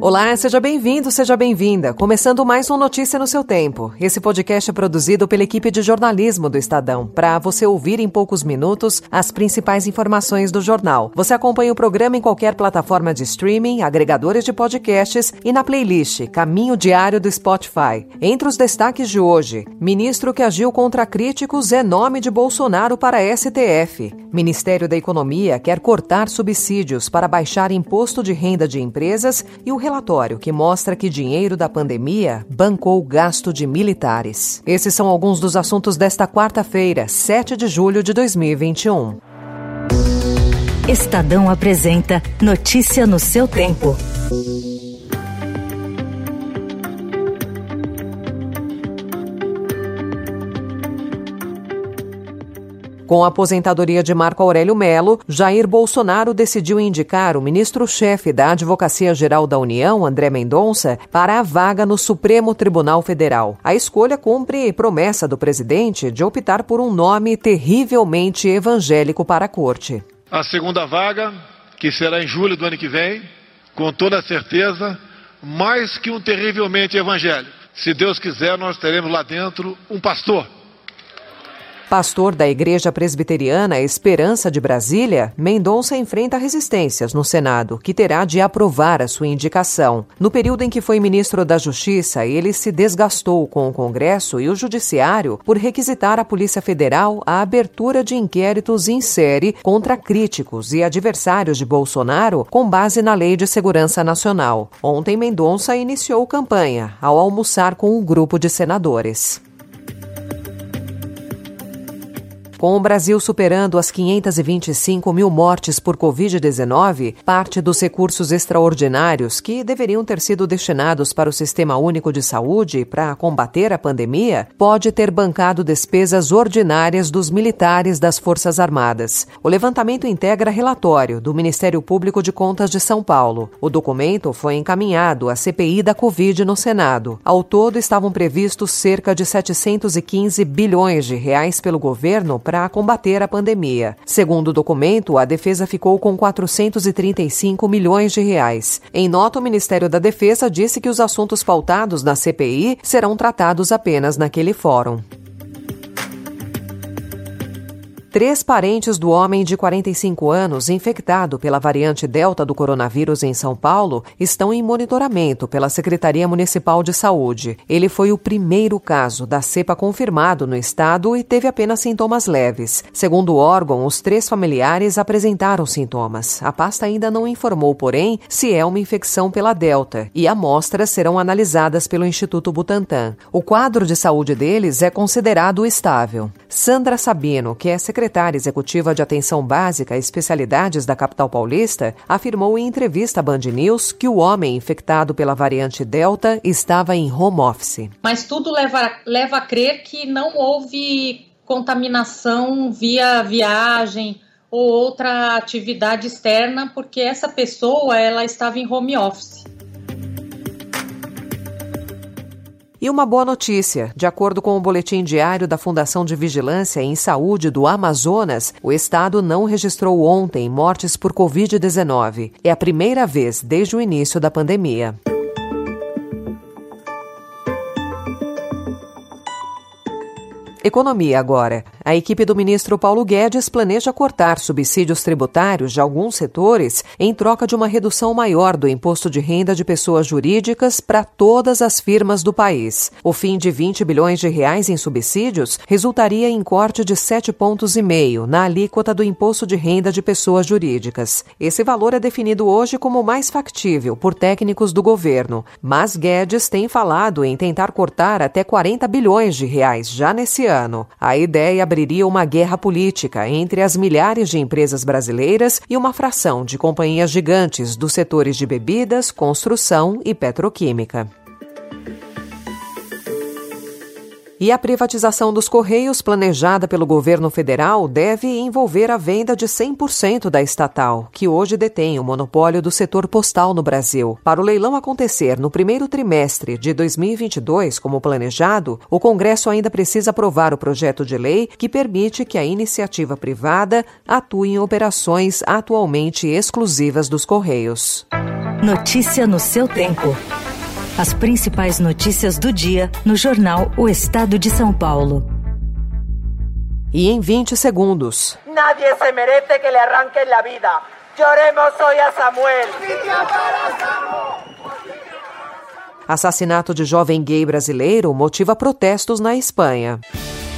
Olá, seja bem-vindo, seja bem-vinda. Começando mais um Notícia no seu tempo. Esse podcast é produzido pela equipe de jornalismo do Estadão, para você ouvir em poucos minutos as principais informações do jornal. Você acompanha o programa em qualquer plataforma de streaming, agregadores de podcasts e na playlist Caminho Diário do Spotify. Entre os destaques de hoje, ministro que agiu contra críticos é nome de Bolsonaro para STF. Ministério da Economia quer cortar subsídios para baixar imposto de renda de empresas e o relatório que mostra que dinheiro da pandemia bancou o gasto de militares. Esses são alguns dos assuntos desta quarta-feira, 7 de julho de 2021. Estadão apresenta Notícia no seu tempo. Com a aposentadoria de Marco Aurélio Melo, Jair Bolsonaro decidiu indicar o ministro-chefe da Advocacia Geral da União, André Mendonça, para a vaga no Supremo Tribunal Federal. A escolha cumpre promessa do presidente de optar por um nome terrivelmente evangélico para a corte. A segunda vaga, que será em julho do ano que vem, com toda certeza, mais que um terrivelmente evangélico. Se Deus quiser, nós teremos lá dentro um pastor Pastor da Igreja Presbiteriana Esperança de Brasília, Mendonça enfrenta resistências no Senado, que terá de aprovar a sua indicação. No período em que foi ministro da Justiça, ele se desgastou com o Congresso e o Judiciário por requisitar à Polícia Federal a abertura de inquéritos em série contra críticos e adversários de Bolsonaro com base na Lei de Segurança Nacional. Ontem, Mendonça iniciou campanha ao almoçar com um grupo de senadores. Com o Brasil superando as 525 mil mortes por Covid-19, parte dos recursos extraordinários que deveriam ter sido destinados para o Sistema Único de Saúde para combater a pandemia pode ter bancado despesas ordinárias dos militares das Forças Armadas. O levantamento integra relatório do Ministério Público de Contas de São Paulo. O documento foi encaminhado à CPI da Covid no Senado. Ao todo, estavam previstos cerca de 715 bilhões de reais pelo governo para combater a pandemia. Segundo o documento, a defesa ficou com 435 milhões de reais. Em nota, o Ministério da Defesa disse que os assuntos pautados na CPI serão tratados apenas naquele fórum. Três parentes do homem de 45 anos infectado pela variante Delta do coronavírus em São Paulo estão em monitoramento pela Secretaria Municipal de Saúde. Ele foi o primeiro caso da cepa confirmado no estado e teve apenas sintomas leves. Segundo o órgão, os três familiares apresentaram sintomas. A pasta ainda não informou, porém, se é uma infecção pela Delta e amostras serão analisadas pelo Instituto Butantan. O quadro de saúde deles é considerado estável. Sandra Sabino, que é secretária secretária executiva de Atenção Básica e Especialidades da capital paulista, afirmou em entrevista à Band News que o homem infectado pela variante Delta estava em home office. Mas tudo leva, leva a crer que não houve contaminação via viagem ou outra atividade externa, porque essa pessoa ela estava em home office. E uma boa notícia: de acordo com o boletim diário da Fundação de Vigilância em Saúde do Amazonas, o estado não registrou ontem mortes por Covid-19. É a primeira vez desde o início da pandemia. Economia agora. A equipe do ministro Paulo Guedes planeja cortar subsídios tributários de alguns setores em troca de uma redução maior do imposto de renda de pessoas jurídicas para todas as firmas do país. O fim de 20 bilhões de reais em subsídios resultaria em corte de 7 pontos e meio na alíquota do imposto de renda de pessoas jurídicas. Esse valor é definido hoje como mais factível por técnicos do governo, mas Guedes tem falado em tentar cortar até 40 bilhões de reais já nesse ano. A ideia abriria uma guerra política entre as milhares de empresas brasileiras e uma fração de companhias gigantes dos setores de bebidas, construção e petroquímica. E a privatização dos Correios, planejada pelo governo federal, deve envolver a venda de 100% da estatal, que hoje detém o monopólio do setor postal no Brasil. Para o leilão acontecer no primeiro trimestre de 2022, como planejado, o Congresso ainda precisa aprovar o projeto de lei que permite que a iniciativa privada atue em operações atualmente exclusivas dos Correios. Notícia no seu tempo. As principais notícias do dia no jornal O Estado de São Paulo. E em 20 segundos. Nadie se merece que le arranquen la vida. Lloremos hoy a Samuel. Assassinato de jovem gay brasileiro motiva protestos na Espanha.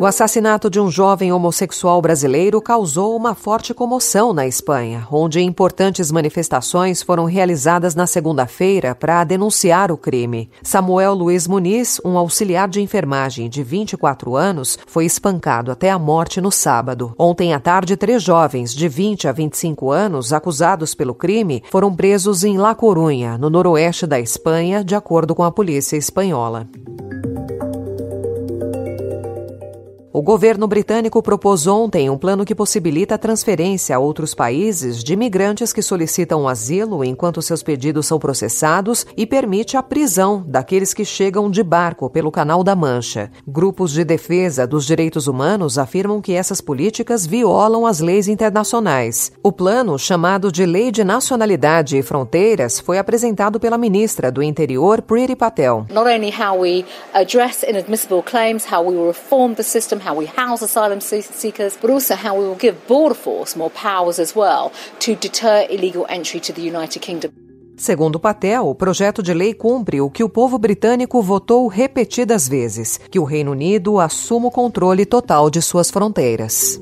O assassinato de um jovem homossexual brasileiro causou uma forte comoção na Espanha, onde importantes manifestações foram realizadas na segunda-feira para denunciar o crime. Samuel Luiz Muniz, um auxiliar de enfermagem de 24 anos, foi espancado até a morte no sábado. Ontem à tarde, três jovens de 20 a 25 anos, acusados pelo crime, foram presos em La Corunha, no noroeste da Espanha, de acordo com a polícia espanhola. O governo britânico propôs ontem um plano que possibilita a transferência a outros países de imigrantes que solicitam asilo enquanto seus pedidos são processados e permite a prisão daqueles que chegam de barco pelo Canal da Mancha. Grupos de defesa dos direitos humanos afirmam que essas políticas violam as leis internacionais. O plano, chamado de Lei de Nacionalidade e Fronteiras, foi apresentado pela ministra do Interior, Priti Patel. Not only how we address inadmissible claims, how we reform the system how we house asylum seekers, but also how we will give Border Force more powers as well to deter illegal entry to the United Kingdom. Segundo Patel, o projeto de lei cumpre o que o povo britânico votou repetidas vezes: que o Reino Unido assuma o controle total de suas fronteiras.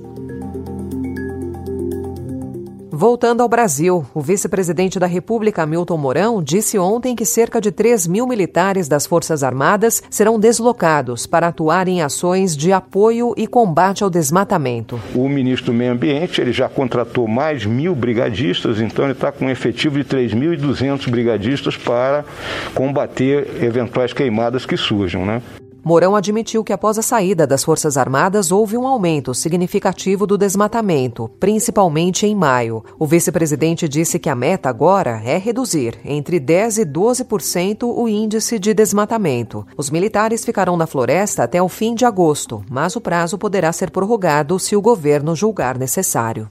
Voltando ao Brasil, o vice-presidente da República, Milton Mourão, disse ontem que cerca de 3 mil militares das Forças Armadas serão deslocados para atuar em ações de apoio e combate ao desmatamento. O ministro do Meio Ambiente ele já contratou mais mil brigadistas, então ele está com um efetivo de 3.200 brigadistas para combater eventuais queimadas que surjam. Né? Mourão admitiu que após a saída das Forças Armadas houve um aumento significativo do desmatamento, principalmente em maio. O vice-presidente disse que a meta agora é reduzir entre 10 e 12% o índice de desmatamento. Os militares ficarão na floresta até o fim de agosto, mas o prazo poderá ser prorrogado se o governo julgar necessário.